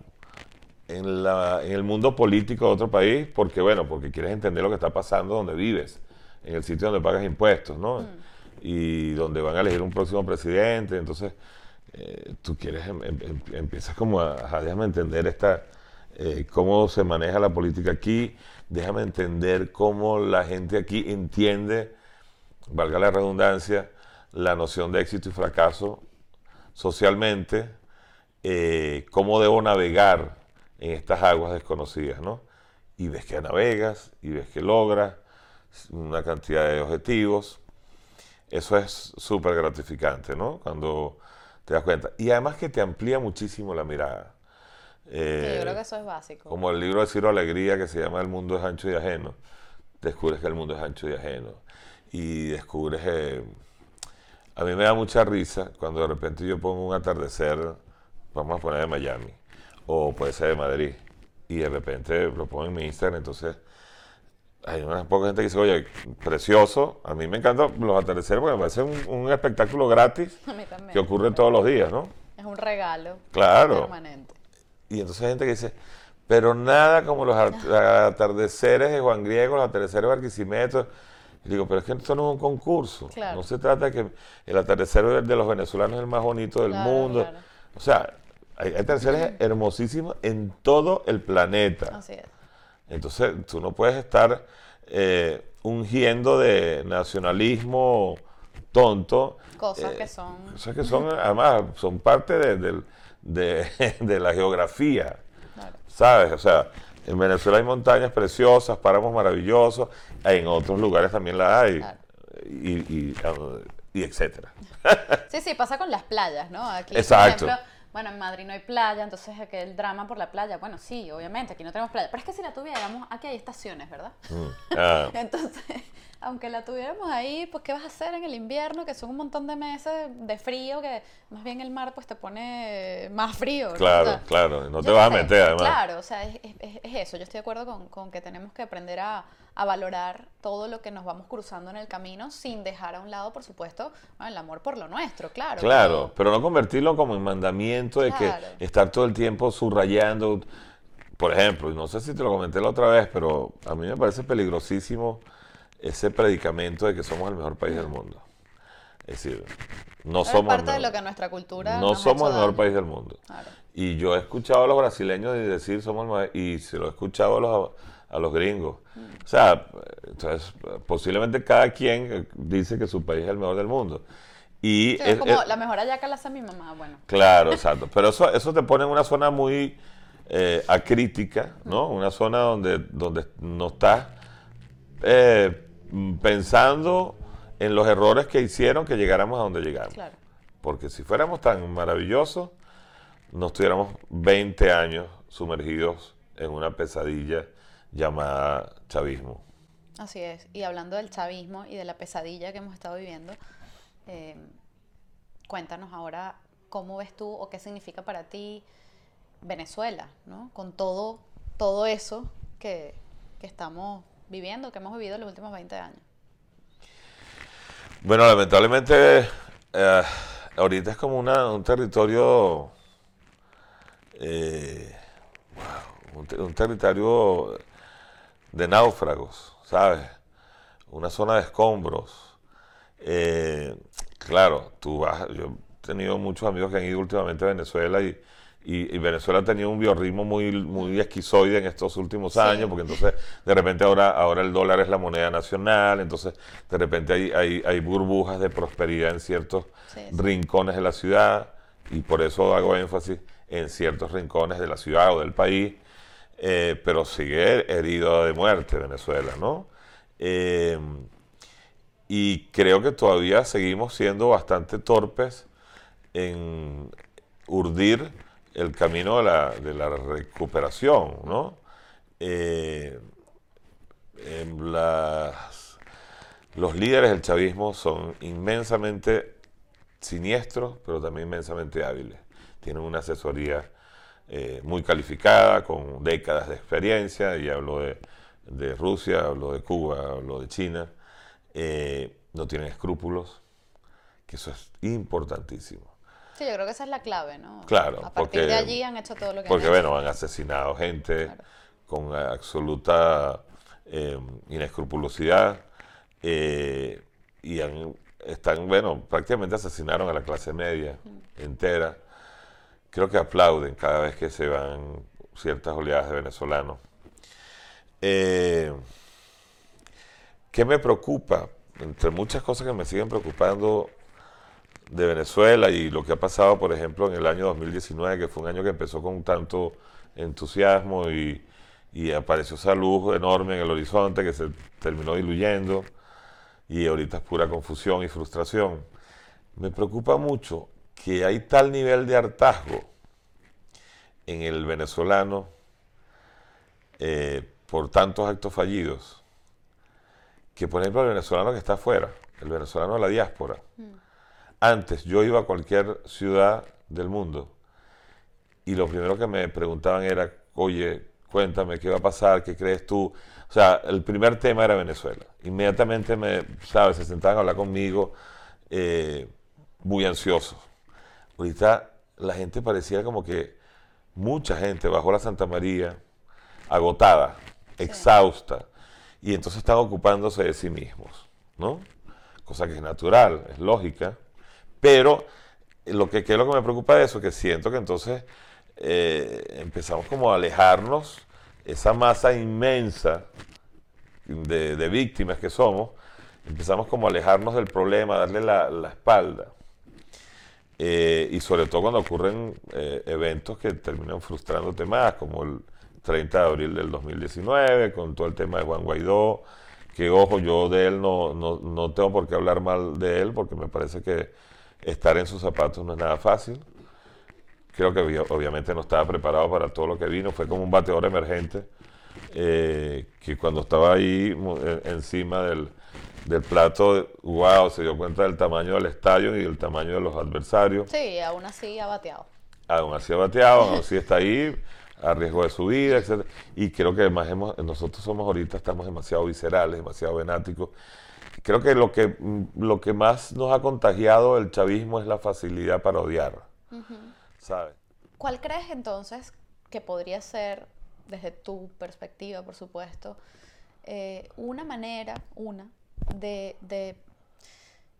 Speaker 2: en la, en el mundo político de otro país, porque bueno, porque quieres entender lo que está pasando donde vives, en el sitio donde pagas impuestos, ¿no? Mm. Y donde van a elegir un próximo presidente, entonces eh, tú quieres, em, em, em, empiezas como a, déjame entender esta, eh, cómo se maneja la política aquí, déjame entender cómo la gente aquí entiende, valga la redundancia, la noción de éxito y fracaso socialmente, eh, cómo debo navegar en estas aguas desconocidas, ¿no? Y ves que navegas, y ves que logras una cantidad de objetivos. Eso es súper gratificante, ¿no? Cuando te das cuenta. Y además que te amplía muchísimo la mirada.
Speaker 1: Eh, yo creo que eso es básico.
Speaker 2: Como el libro de Ciro Alegría que se llama El mundo es ancho y ajeno. Descubres que el mundo es ancho y ajeno. Y descubres... Eh, a mí me da mucha risa cuando de repente yo pongo un atardecer, vamos a poner de Miami, o puede ser de Madrid, y de repente lo pongo en mi Instagram, entonces hay una poca gente que dice, oye, precioso. A mí me encantan los atardeceres porque me parece un, espectáculo gratis <laughs> que ocurre todos los días, ¿no?
Speaker 1: Es un regalo
Speaker 2: claro. permanente. Y entonces hay gente que dice, pero nada como los atardeceres de Juan Griego, los atardeceres de Barquisimeto. Y digo, pero es que esto no es un concurso. No se trata de que el atardecer de los venezolanos es el más bonito del mundo. O sea, hay atardeceres hermosísimos en todo el planeta.
Speaker 1: Así es.
Speaker 2: Entonces, tú no puedes estar eh, ungiendo de nacionalismo tonto.
Speaker 1: Cosas eh, que son.
Speaker 2: Cosas que son, además, son parte de, <laughs> la geografía. ¿Sabes? O sea, En Venezuela hay montañas preciosas, páramos maravillosos, en otros lugares también la hay, y, y, y, etcétera. <laughs>
Speaker 1: Sí, sí, pasa con las playas, ¿no? Aquí,
Speaker 2: Exacto.
Speaker 1: por ejemplo, bueno, en Madrid no hay playa, entonces el drama por la playa. Bueno, sí, obviamente, aquí no tenemos playa. Pero es que si la tuviéramos, aquí hay estaciones, ¿verdad?
Speaker 2: Mm, ah. <laughs>
Speaker 1: entonces, aunque la tuviéramos ahí, pues ¿qué vas a hacer en el invierno? Que son un montón de meses de frío, que más bien el mar pues te pone más frío. ¿no?
Speaker 2: Claro,
Speaker 1: O sea,
Speaker 2: claro, no te vas a meter además.
Speaker 1: Claro, o sea, es, es- es- es eso. Yo estoy de acuerdo con, con que tenemos que aprender a, a valorar todo lo que nos vamos cruzando en el camino sin dejar a un lado, por supuesto, bueno, el amor por lo nuestro, claro.
Speaker 2: Claro,
Speaker 1: pero-
Speaker 2: pero no convertirlo como en mandamiento de
Speaker 1: Claro.
Speaker 2: que estar todo el tiempo subrayando. Por ejemplo, y no sé si te lo comenté la otra vez, pero a mí me parece peligrosísimo ese predicamento de que somos el mejor país del mundo. Es decir, no
Speaker 1: es
Speaker 2: somos el
Speaker 1: parte de lo que nuestra cultura
Speaker 2: no somos el mejor
Speaker 1: daño.
Speaker 2: país del mundo.
Speaker 1: Claro.
Speaker 2: Y yo he escuchado a los brasileños decir somos el mejor, y se lo he escuchado a los, a los gringos. O sea, entonces, posiblemente cada quien dice que su país es el mejor del mundo. Y
Speaker 1: Sí, es
Speaker 2: es-
Speaker 1: como
Speaker 2: es-
Speaker 1: la mejor hallaca la hace mi mamá, bueno.
Speaker 2: Claro, exacto. Pero eso, eso te pone en una zona muy eh, acrítica, ¿no? Una zona donde, donde no estás eh, mm, pensando en los errores que hicieron que llegáramos a donde llegamos.
Speaker 1: Claro.
Speaker 2: Porque si fuéramos tan maravillosos, no estuviéramos 20 años sumergidos en una pesadilla llamada chavismo.
Speaker 1: Así es. Y hablando del chavismo y de la pesadilla que hemos estado viviendo, eh, cuéntanos ahora cómo ves tú o qué significa para ti Venezuela, ¿no? Con todo, todo eso que, que estamos viviendo, que hemos vivido los últimos 20 años.
Speaker 2: Bueno, lamentablemente, eh, ahorita es como una- un territorio, eh, un territorio de náufragos, ¿sabes? Una zona de escombros. Eh, claro, tú vas, yo he tenido muchos amigos que han ido últimamente a Venezuela y, y- y Venezuela ha tenido un biorritmo muy, muy esquizoide en estos últimos
Speaker 1: Sí.
Speaker 2: años, porque entonces de repente ahora, ahora el dólar es la moneda nacional, entonces de repente hay, hay, hay burbujas de prosperidad en ciertos
Speaker 1: Sí, sí.
Speaker 2: rincones de la ciudad y por eso hago énfasis en ciertos rincones de la ciudad o del país, eh, pero sigue herido de muerte Venezuela, ¿no? Eh, y creo que todavía seguimos siendo bastante torpes en urdir el camino de la, de la recuperación, ¿no? Eh, em, los líderes del chavismo son inmensamente siniestros, pero también inmensamente hábiles. Tienen una asesoría eh, muy calificada, con décadas de experiencia, y hablo de, de Rusia, hablo de Cuba, hablo de China. Eh, no tienen escrúpulos, que eso es importantísimo.
Speaker 1: Sí, yo creo que esa es la clave, ¿no?
Speaker 2: Claro,
Speaker 1: A partir
Speaker 2: porque-
Speaker 1: de allí han hecho todo lo que
Speaker 2: Porque,
Speaker 1: han hecho.
Speaker 2: bueno, han asesinado gente
Speaker 1: Claro.
Speaker 2: con absoluta eh, inescrupulosidad eh, y han- están, bueno, prácticamente asesinaron a la clase media entera. Creo que aplauden cada vez que se van ciertas oleadas de venezolanos. Eh, ¿Qué me preocupa? Entre muchas cosas que me siguen preocupando de Venezuela y lo que ha pasado, por ejemplo, en el año 2019, que fue un año que empezó con tanto entusiasmo y, apareció esa luz enorme en el horizonte que se terminó diluyendo y ahorita es pura confusión y frustración. Me preocupa mucho que hay tal nivel de hartazgo en el venezolano eh, por tantos actos fallidos que, por ejemplo, el venezolano que está afuera, el venezolano de la diáspora, antes yo iba a cualquier ciudad del mundo y lo primero que me preguntaban era, oye, cuéntame qué va a pasar, qué crees tú. O sea, el primer tema era Venezuela. Inmediatamente me, sabes, se sentaban a hablar conmigo eh, muy ansiosos. Ahorita la gente parecía como que mucha gente bajó la Santa María agotada, exhausta, y entonces están ocupándose de sí mismos, ¿no? Cosa que es natural, es lógica, pero lo que, ¿qué es lo que me preocupa de eso? Que siento que entonces eh, empezamos como a alejarnos, esa masa inmensa de, víctimas que somos, empezamos como a alejarnos del problema, a darle la, la espalda. Eh, y sobre todo cuando ocurren eh, eventos que terminan frustrándote más, como el 30 de abril del 2019, con todo el tema de Juan Guaidó, que ojo, yo de él no, no, no tengo por qué hablar mal de él, porque me parece que estar en sus zapatos no es nada fácil. Creo que obviamente no estaba preparado para todo lo que vino, fue como un bateador emergente, eh, que cuando estaba ahí encima del, del plato, wow, se dio cuenta del tamaño del estadio y del tamaño de los adversarios.
Speaker 1: Sí, aún así ha bateado.
Speaker 2: Aún así ha bateado, aún así está ahí, a riesgo de su vida, etc. Y creo que además hemos, nosotros somos ahorita, estamos demasiado viscerales, demasiado venáticos. Creo que lo que, lo que más nos ha contagiado el chavismo es la facilidad para odiar. ¿Sabes?
Speaker 1: ¿Cuál crees entonces que podría ser, desde tu perspectiva, por supuesto, eh, una manera, una, de,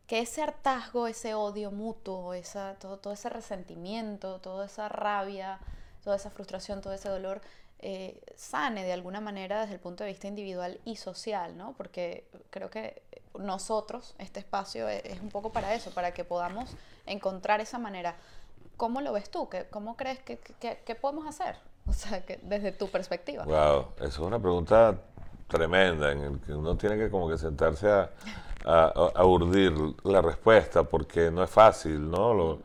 Speaker 1: que ese hartazgo, ese odio mutuo, esa, todo, todo, ese resentimiento, toda esa rabia, toda esa frustración, todo ese dolor, eh, sane de alguna manera desde el punto de vista individual y social, ¿no? Porque creo que nosotros, este espacio es, es un poco para eso, para que podamos encontrar esa manera. ¿Cómo lo ves tú? ¿Cómo crees que, que, podemos hacer? <laughs> O sea, que desde tu perspectiva.
Speaker 2: Wow, eso es una pregunta tremenda en el que uno tiene que como que sentarse a, a, urdir la respuesta porque no es fácil, ¿no? Lo,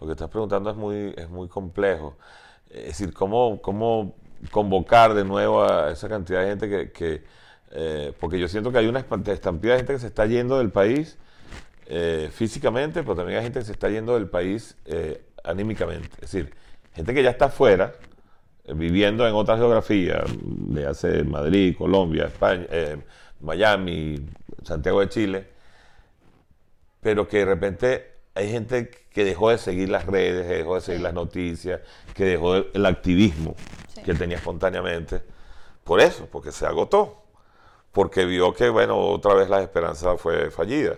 Speaker 2: lo, que estás preguntando es muy, es muy complejo. Es decir, ¿cómo, cómo convocar de nuevo a esa cantidad de gente que... que eh, porque yo siento que hay una estampida de gente que se está yendo del país eh, físicamente, pero también hay gente que se está yendo del país eh, anímicamente. Es decir, gente que ya está afuera, viviendo en otra geografía, de hace Madrid, Colombia, España, Miami, Santiago de Chile, pero que de repente hay gente que dejó de seguir las redes, que dejó de seguir las noticias, que dejó el activismo que tenía espontáneamente. Por eso, porque se agotó, porque vio que, bueno, otra vez la esperanza fue fallida.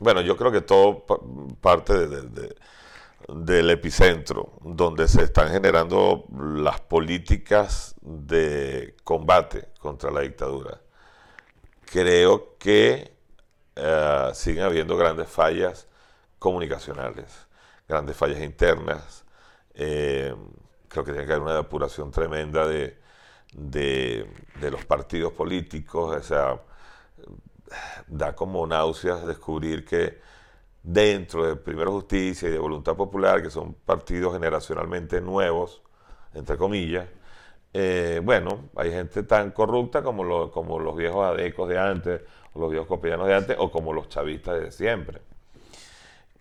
Speaker 2: Bueno, yo creo que todo parte de del epicentro, donde se están generando las políticas de combate contra la dictadura. Creo que eh, siguen habiendo grandes fallas comunicacionales, grandes fallas internas. Eh, creo que tiene que haber una depuración tremenda de, de, de los partidos políticos. O sea, da como náuseas descubrir que dentro de Primero Justicia y de Voluntad Popular, que son partidos generacionalmente nuevos, entre comillas, eh, bueno, hay gente tan corrupta como, como los viejos adecos de antes, o los viejos copianos de antes, o como los chavistas de siempre.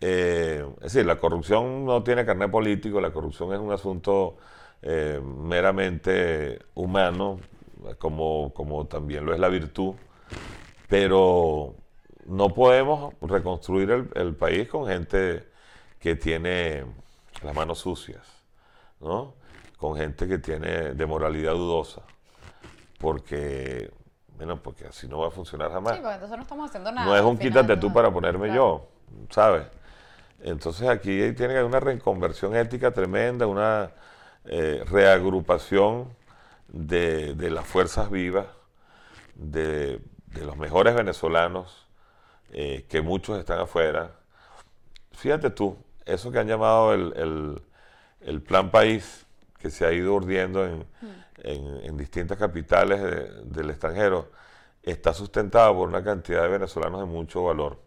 Speaker 2: Eh, es decir, la corrupción no tiene carnet político, la corrupción es un asunto eh, meramente humano, como, como también lo es la virtud, pero no podemos reconstruir el, país con gente que tiene las manos sucias, ¿no? Con gente que tiene de moralidad dudosa, porque, bueno, porque así no va a funcionar jamás.
Speaker 1: Sí, porque entonces no estamos haciendo nada.
Speaker 2: No es un quítate tú para ponerme yo, ¿sabes? Entonces aquí tiene que haber una reconversión ética tremenda, una eh, reagrupación de, las fuerzas vivas, de los mejores venezolanos, eh, que muchos están afuera. Fíjate tú, eso que han llamado el, el, plan país, que se ha ido urdiendo en, mm. en, distintas capitales del extranjero, está sustentado por una cantidad de venezolanos de mucho valor,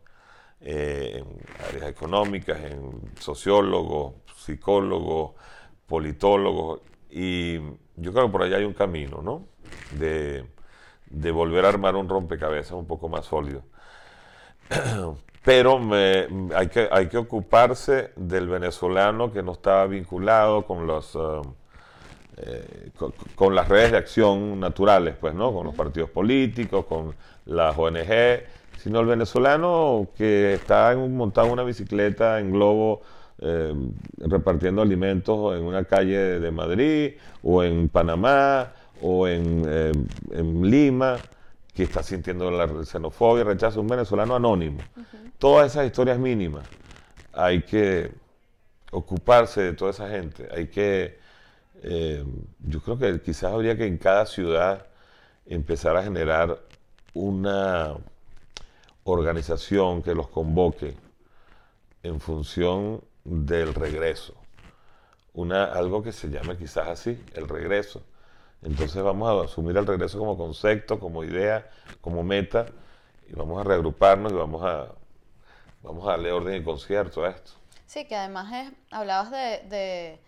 Speaker 2: eh, en áreas económicas, en sociólogos, psicólogos, politólogos, y yo creo que por allá hay un camino, ¿no? De, de volver a armar un rompecabezas un poco más sólido. <clears throat> Pero me, hay, que, hay que ocuparse del venezolano que no está vinculado con los... Um, eh, con, las redes de acción naturales, pues, ¿no? Con los partidos políticos, con las ONG, sino el venezolano que está en, montado en una bicicleta en globo eh, repartiendo alimentos en una calle de Madrid o en Panamá o en, eh, en Lima que está sintiendo la xenofobia, rechazo, un venezolano anónimo. Todas esas historias mínimas. Hay que ocuparse de toda esa gente. Hay que, eh, yo creo que quizás habría que en cada ciudad empezar a generar una organización que los convoque en función del regreso. una, algo que se llame quizás así, el regreso. Entonces vamos a asumir el regreso como concepto, como idea, como meta, y vamos a reagruparnos y vamos a, vamos a darle orden y concierto a esto.
Speaker 1: Sí, que además es, hablabas de,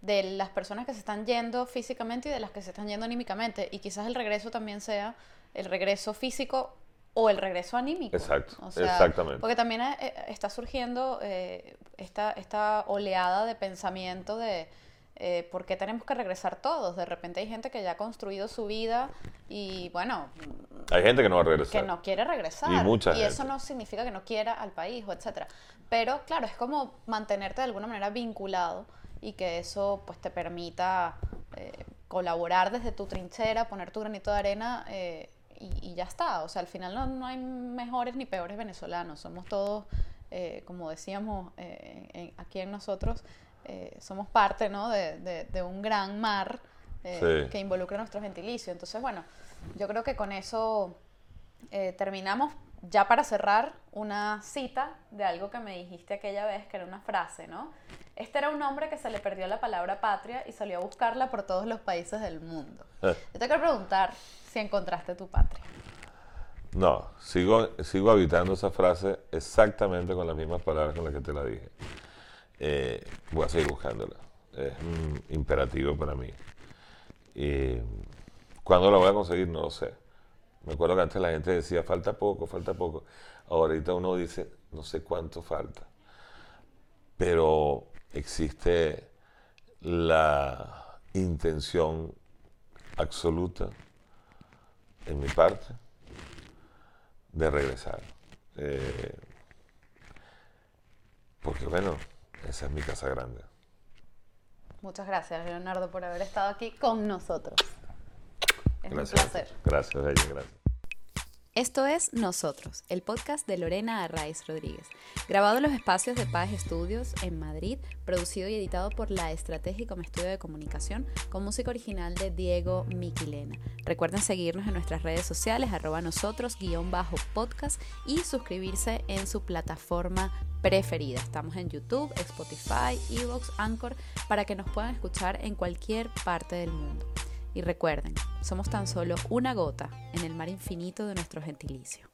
Speaker 1: de, las personas que se están yendo físicamente y de las que se están yendo anímicamente, y quizás el regreso también sea el regreso físico o el regreso anímico.
Speaker 2: Exacto, exactamente.
Speaker 1: Porque también eh, está surgiendo eh, esta, esta oleada de pensamiento de eh, ¿por qué tenemos que regresar todos? De repente hay gente que ya ha construido su vida y bueno...
Speaker 2: Hay gente que no va a regresar.
Speaker 1: Que no quiere regresar.
Speaker 2: Y mucha
Speaker 1: Y eso no significa que no quiera al país o etcétera. Pero claro, es como mantenerte de alguna manera vinculado y que eso pues te permita eh, colaborar desde tu trinchera, poner tu granito de arena eh, y, ya está. O sea, al final no, no, hay mejores ni peores venezolanos. Somos todos, eh, como decíamos aquí en nosotros, eh, somos parte ¿no? de, de, un gran mar eh, que involucra nuestro gentilicio. Entonces, bueno, yo creo que con eso eh, terminamos. Ya para cerrar, una cita de algo que me dijiste aquella vez, que era una frase, ¿no? Este era un hombre que se le perdió la palabra patria y salió a buscarla por todos los países del mundo. Yo te quiero preguntar si encontraste tu patria.
Speaker 2: No, sigo, sigo habitando esa frase exactamente con las mismas palabras con las que te la dije. Eh, voy a seguir buscándola. Es un imperativo para mí. Y ¿Cuándo la voy a conseguir? No lo sé. Me acuerdo que antes la gente decía, falta poco, falta poco. Ahorita uno dice, no sé cuánto falta. Pero existe la intención absoluta en mi parte de regresar. Eh, porque bueno, esa es mi casa grande.
Speaker 1: Muchas gracias, Leonardo, por haber estado aquí con nosotros. Es un placer.
Speaker 2: Gracias, ella, gracias.
Speaker 1: Esto es Nosotros, el podcast de Lorena Arraiz Rodríguez, grabado en los espacios de Paz Estudios en Madrid, producido y editado por La Estrategia como estudio de comunicación, con música original de Diego Miquilena. Recuerden seguirnos en nuestras redes sociales, arroba nosotros, guion bajo podcast, y suscribirse en su plataforma preferida. Estamos en YouTube, Spotify, Evox, Anchor, para que nos puedan escuchar en cualquier parte del mundo. Y recuerden, somos tan solo una gota en el mar infinito de nuestro gentilicio.